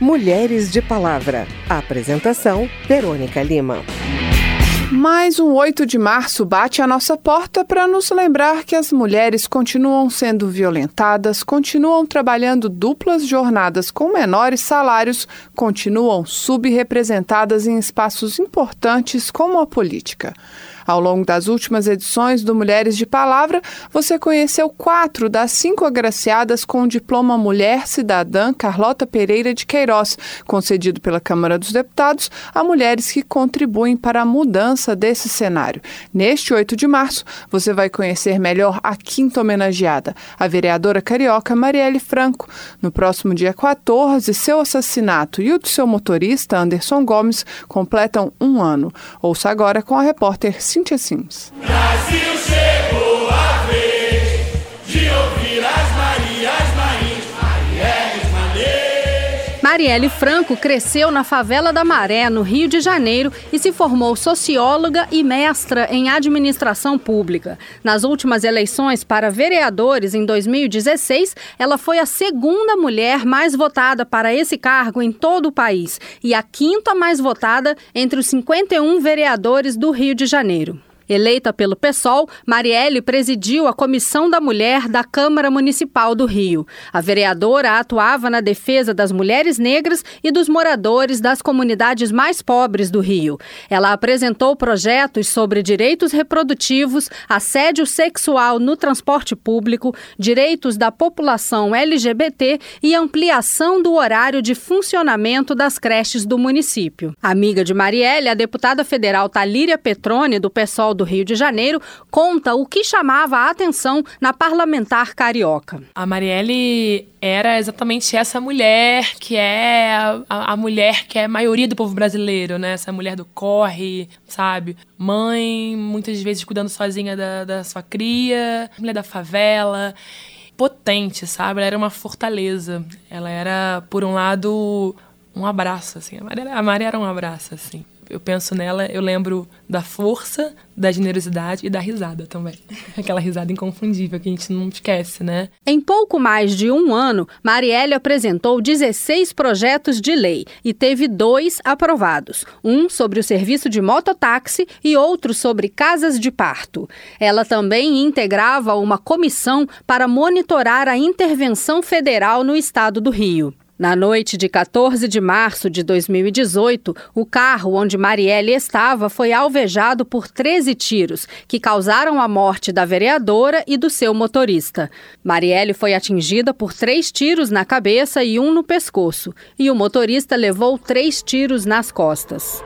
Mulheres de Palavra. Apresentação: Verônica Lima. Mais um 8 de março bate à nossa porta para nos lembrar que as mulheres continuam sendo violentadas, continuam trabalhando duplas jornadas com menores salários, continuam subrepresentadas em espaços importantes como a política. Ao longo das últimas edições do Mulheres de Palavra, você conheceu quatro das cinco agraciadas com o diploma Mulher Cidadã Carlota Pereira de Queiroz, concedido pela Câmara dos Deputados a mulheres que contribuem para a mudança desse cenário. Neste 8 de março, você vai conhecer melhor a quinta homenageada, a vereadora carioca Marielle Franco. No próximo dia 14, seu assassinato e o do seu motorista, Anderson Gomes, completam um ano. Ouça agora com a repórter Cíntia Sims. Brasil chegou Marielle Franco cresceu na favela da Maré, no Rio de Janeiro, e se formou socióloga e mestra em administração pública. Nas últimas eleições para vereadores em 2016, ela foi a segunda mulher mais votada para esse cargo em todo o país e a quinta mais votada entre os 51 vereadores do Rio de Janeiro. Eleita pelo PSOL, Marielle presidiu a Comissão da Mulher da Câmara Municipal do Rio. A vereadora atuava na defesa das mulheres negras e dos moradores das comunidades mais pobres do Rio. Ela apresentou projetos sobre direitos reprodutivos, assédio sexual no transporte público, direitos da população LGBT e ampliação do horário de funcionamento das creches do município. Amiga de Marielle, a deputada federal Talíria Petrone, do PSOL do Rio de Janeiro, conta o que chamava a atenção na parlamentar carioca. A Marielle era exatamente essa mulher que é a, a, mulher que é a maioria do povo brasileiro, né? Essa mulher do corre, sabe? Mãe, muitas vezes cuidando sozinha da, da sua cria, mulher da favela potente, sabe? Ela era uma fortaleza. Ela era, por um lado, um abraço, assim. A Maria, a Maria era um abraço, assim eu penso nela, eu lembro da força, da generosidade e da risada também. Aquela risada inconfundível que a gente não esquece, né? Em pouco mais de um ano, Marielle apresentou 16 projetos de lei e teve dois aprovados: um sobre o serviço de mototáxi e outro sobre casas de parto. Ela também integrava uma comissão para monitorar a intervenção federal no estado do Rio. Na noite de 14 de março de 2018, o carro onde Marielle estava foi alvejado por 13 tiros, que causaram a morte da vereadora e do seu motorista. Marielle foi atingida por três tiros na cabeça e um no pescoço, e o motorista levou três tiros nas costas.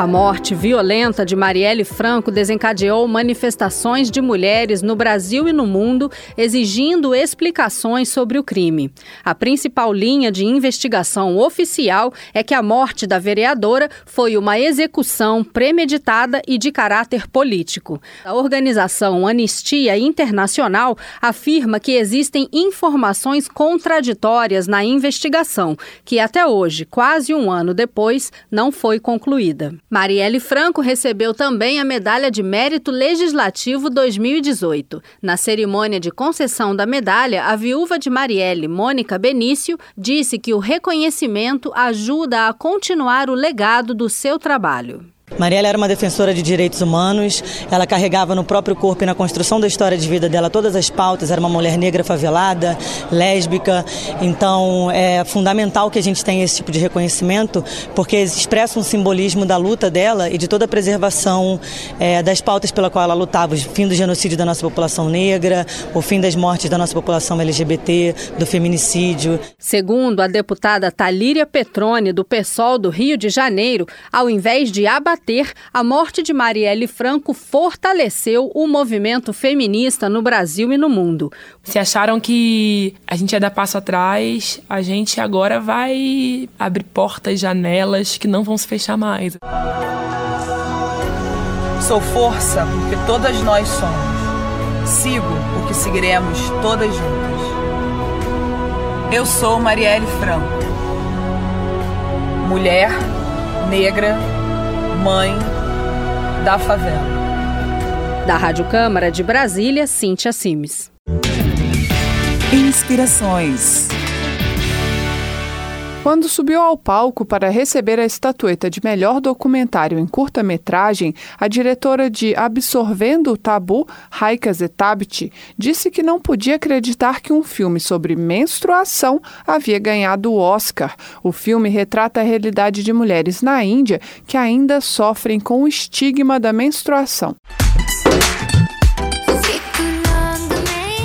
A morte violenta de Marielle Franco desencadeou manifestações de mulheres no Brasil e no mundo exigindo explicações sobre o crime. A principal linha de investigação oficial é que a morte da vereadora foi uma execução premeditada e de caráter político. A organização Anistia Internacional afirma que existem informações contraditórias na investigação, que até hoje, quase um ano depois, não foi concluída. Marielle Franco recebeu também a Medalha de Mérito Legislativo 2018. Na cerimônia de concessão da medalha, a viúva de Marielle, Mônica Benício, disse que o reconhecimento ajuda a continuar o legado do seu trabalho. Marielle era uma defensora de direitos humanos, ela carregava no próprio corpo e na construção da história de vida dela todas as pautas, era uma mulher negra favelada, lésbica, então é fundamental que a gente tenha esse tipo de reconhecimento, porque expressa um simbolismo da luta dela e de toda a preservação é, das pautas pela qual ela lutava, o fim do genocídio da nossa população negra, o fim das mortes da nossa população LGBT, do feminicídio. Segundo a deputada Talíria Petrone, do PSOL do Rio de Janeiro, ao invés de abater combater, a morte de Marielle Franco fortaleceu o movimento feminista no Brasil e no mundo. Se acharam que a gente ia dar passo atrás, a gente agora vai abrir portas, janelas que não vão se fechar mais. Sou força porque todas nós somos. Sigo porque seguiremos todas juntas. Eu sou Marielle Franco. Mulher, negra, mãe da favela. Da Rádio Câmara de Brasília, Cíntia Simes. Inspirações. Quando subiu ao palco para receber a estatueta de melhor documentário em curta-metragem, a diretora de Absorvendo o Tabu, Raika Zetabit, disse que não podia acreditar que um filme sobre menstruação havia ganhado o Oscar. O filme retrata a realidade de mulheres na Índia que ainda sofrem com o estigma da menstruação.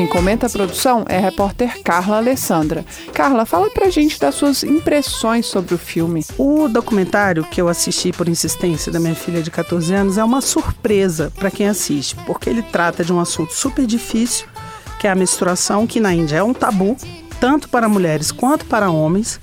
Quem comenta a produção é a repórter Carla Alessandra. Carla, fala pra gente das suas impressões sobre o filme. O documentário que eu assisti por insistência da minha filha de 14 anos é uma surpresa para quem assiste, porque ele trata de um assunto super difícil, que é a menstruação, que na Índia é um tabu, tanto para mulheres quanto para homens,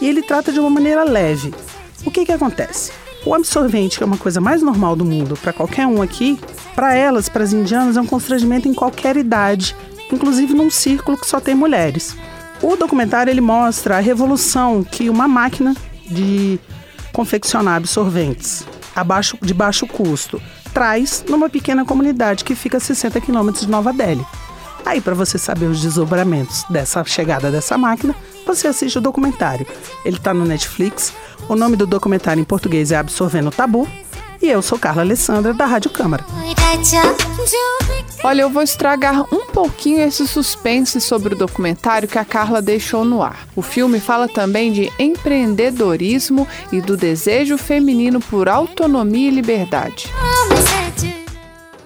e ele trata de uma maneira leve. O que que acontece? O absorvente, que é uma coisa mais normal do mundo para qualquer um aqui, para elas, para as indianas, é um constrangimento em qualquer idade inclusive num círculo que só tem mulheres. O documentário ele mostra a revolução que uma máquina de confeccionar absorventes a baixo, de baixo custo traz numa pequena comunidade que fica a 60 quilômetros de Nova Delhi. Aí, para você saber os desdobramentos dessa chegada dessa máquina, você assiste o documentário. Ele está no Netflix. O nome do documentário em português é Absorvendo o Tabu. E eu sou Carla Alessandra, da Rádio Câmara. Olha, eu vou estragar um pouquinho esse suspense sobre o documentário que a Carla deixou no ar. O filme fala também de empreendedorismo e do desejo feminino por autonomia e liberdade.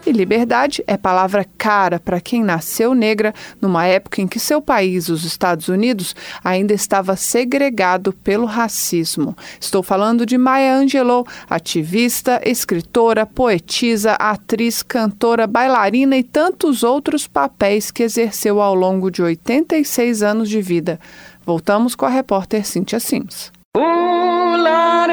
E liberdade é palavra cara para quem nasceu negra numa época em que seu país, os Estados Unidos, ainda estava segregado pelo racismo. Estou falando de Maya Angelou, ativista, escritora, poetisa, atriz, cantora, bailarina e tantos outros papéis que exerceu ao longo de 86 anos de vida. Voltamos com a repórter Cynthia Sims. Ooh, Lord.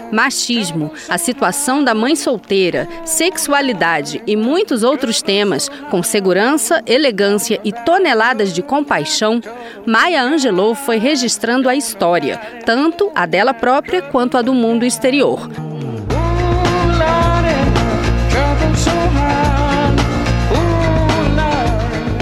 machismo, a situação da mãe solteira, sexualidade e muitos outros temas, com segurança, elegância e toneladas de compaixão, Maya Angelou foi registrando a história, tanto a dela própria quanto a do mundo exterior.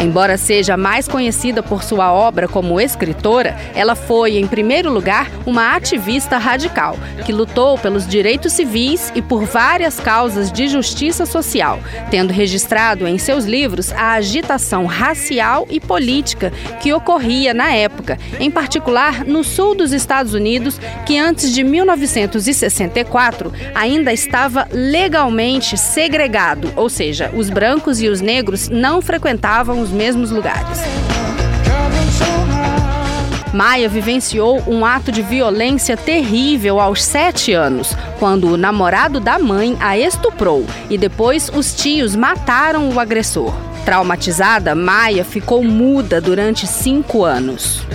Embora seja mais conhecida por sua obra como escritora, ela foi, em primeiro lugar, uma ativista radical, que lutou pelos direitos civis e por várias causas de justiça social, tendo registrado em seus livros a agitação racial e política que ocorria na época, em particular no sul dos Estados Unidos, que antes de 1964 ainda estava legalmente segregado, ou seja, os brancos e os negros não frequentavam os mesmos lugares. Maia vivenciou um ato de violência terrível aos sete anos, quando o namorado da mãe a estuprou e depois os tios mataram o agressor. Traumatizada, Maia ficou muda durante cinco anos.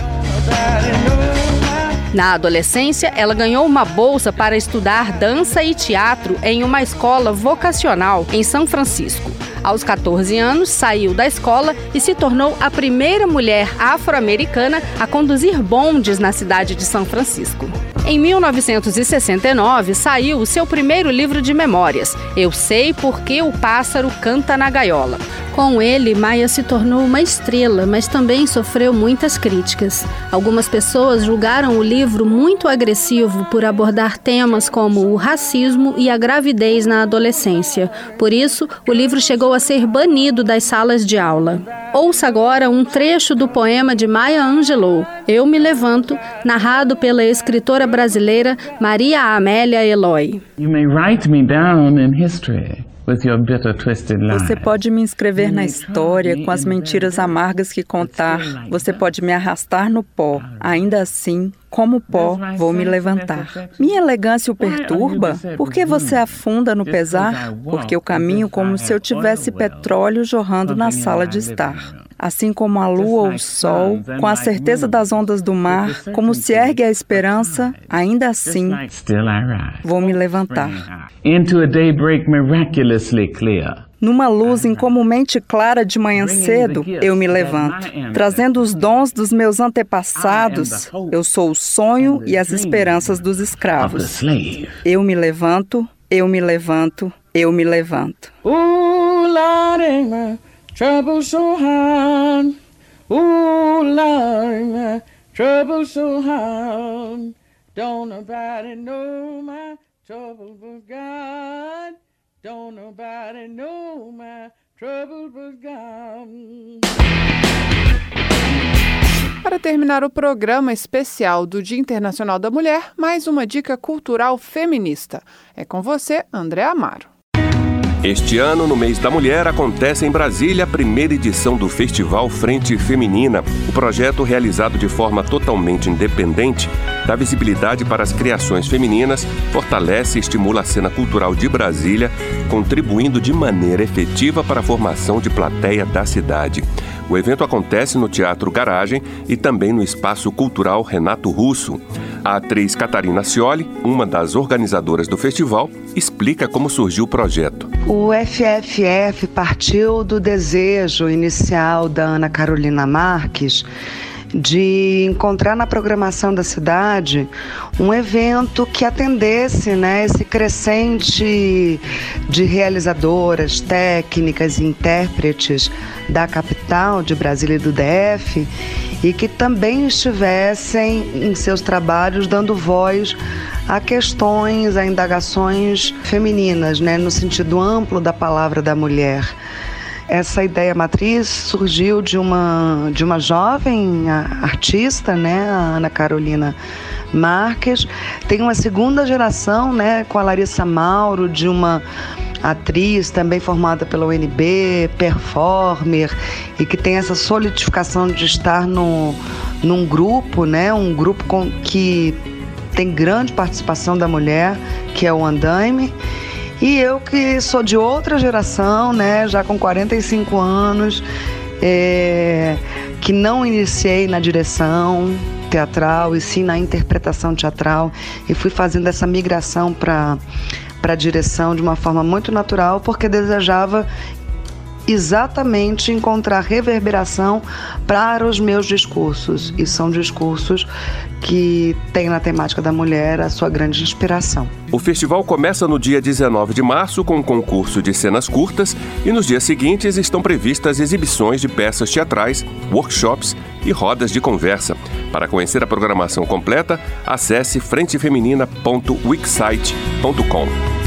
Na adolescência, ela ganhou uma bolsa para estudar dança e teatro em uma escola vocacional em São Francisco. Aos 14 anos, saiu da escola e se tornou a primeira mulher afro-americana a conduzir bondes na cidade de São Francisco. Em 1969, saiu o seu primeiro livro de memórias, Eu Sei Porque o Pássaro Canta na Gaiola. Com ele, Maia se tornou uma estrela, mas também sofreu muitas críticas. Algumas pessoas julgaram o livro muito agressivo por abordar temas como o racismo e a gravidez na adolescência. Por isso, o livro chegou a ser banido das salas de aula. Ouça agora um trecho do poema de Maya Angelou, Eu Me Levanto, narrado pela escritora brasileira Maria Amélia Eloy. You may write me down in history. Você pode me inscrever na história com as mentiras amargas que contar. Você pode me arrastar no pó. Ainda assim, como pó, vou me levantar. Minha elegância o perturba? Por que você afunda no pesar? Porque eu caminho como se eu tivesse petróleo jorrando na sala de estar assim como a lua ou o sol, com a certeza das ondas do mar, como se ergue a esperança, ainda assim vou me levantar. Numa luz incomumente clara de manhã cedo, eu me levanto. Trazendo os dons dos meus antepassados, eu sou o sonho e as esperanças dos escravos. Eu me levanto, eu me levanto, eu me levanto. Ooh, Lord, trouble so hard. Ooh, Lord, trouble so hard. Don't nobody know my trouble but God. Don't nobody know my trouble but God. Para terminar o programa especial do Dia Internacional da Mulher, mais uma dica cultural feminista. É com você, André Amaro. Este ano, no mês da mulher, acontece em Brasília a primeira edição do Festival Frente Feminina. O projeto, realizado de forma totalmente independente, dá visibilidade para as criações femininas, fortalece e estimula a cena cultural de Brasília, contribuindo de maneira efetiva para a formação de plateia da cidade. O evento acontece no Teatro Garagem e também no Espaço Cultural Renato Russo. A atriz Catarina Cioli, uma das organizadoras do festival, explica como surgiu o projeto. O FFF partiu do desejo inicial da Ana Carolina Marques de encontrar na programação da cidade um evento que atendesse né, esse crescente de realizadoras, técnicas intérpretes da capital de Brasília e do DF e que também estivessem em seus trabalhos dando voz a questões, a indagações femininas, né, no sentido amplo da palavra da mulher. Essa ideia matriz surgiu de uma, de uma jovem artista, né, a Ana Carolina Marques. Tem uma segunda geração, né, com a Larissa Mauro, de uma atriz também formada pela UNB, performer e que tem essa solidificação de estar no, num grupo, né, um grupo com, que tem grande participação da mulher, que é o Andaime. E eu que sou de outra geração, né, já com 45 anos, é, que não iniciei na direção teatral e sim na interpretação teatral e fui fazendo essa migração para para a direção de uma forma muito natural, porque desejava exatamente encontrar reverberação para os meus discursos. E são discursos que têm na temática da mulher a sua grande inspiração. O festival começa no dia 19 de março com um concurso de cenas curtas e nos dias seguintes estão previstas exibições de peças teatrais, workshops e rodas de conversa. Para conhecer a programação completa, acesse frentefeminina.wixsite.com.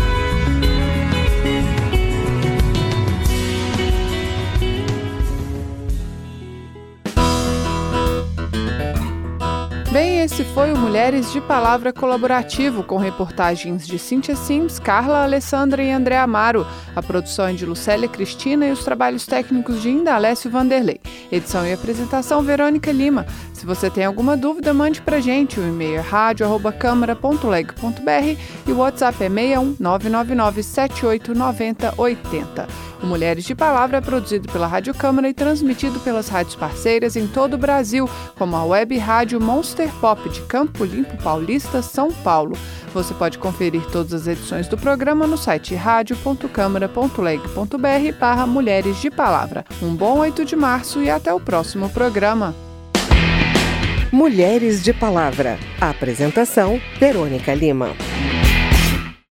Bem, esse foi o Mulheres de Palavra Colaborativo, com reportagens de Cíntia Sims, Carla Alessandra e André Amaro. A produção é de Lucélia Cristina e os trabalhos técnicos de Indalécio Vanderlei. Edição e apresentação Verônica Lima. Se você tem alguma dúvida, mande pra gente. O e-mail é rádio.câmara.leg.br e o WhatsApp é 61 999 789080. O Mulheres de Palavra é produzido pela Rádio Câmara e transmitido pelas rádios parceiras em todo o Brasil, como a web rádio Monster Pop de Campo Limpo Paulista, São Paulo. Você pode conferir todas as edições do programa no site rádio.câmara.leg.br barra Mulheres de Palavra. Um bom 8 de março e até o próximo programa. Mulheres de Palavra. Apresentação: Verônica Lima.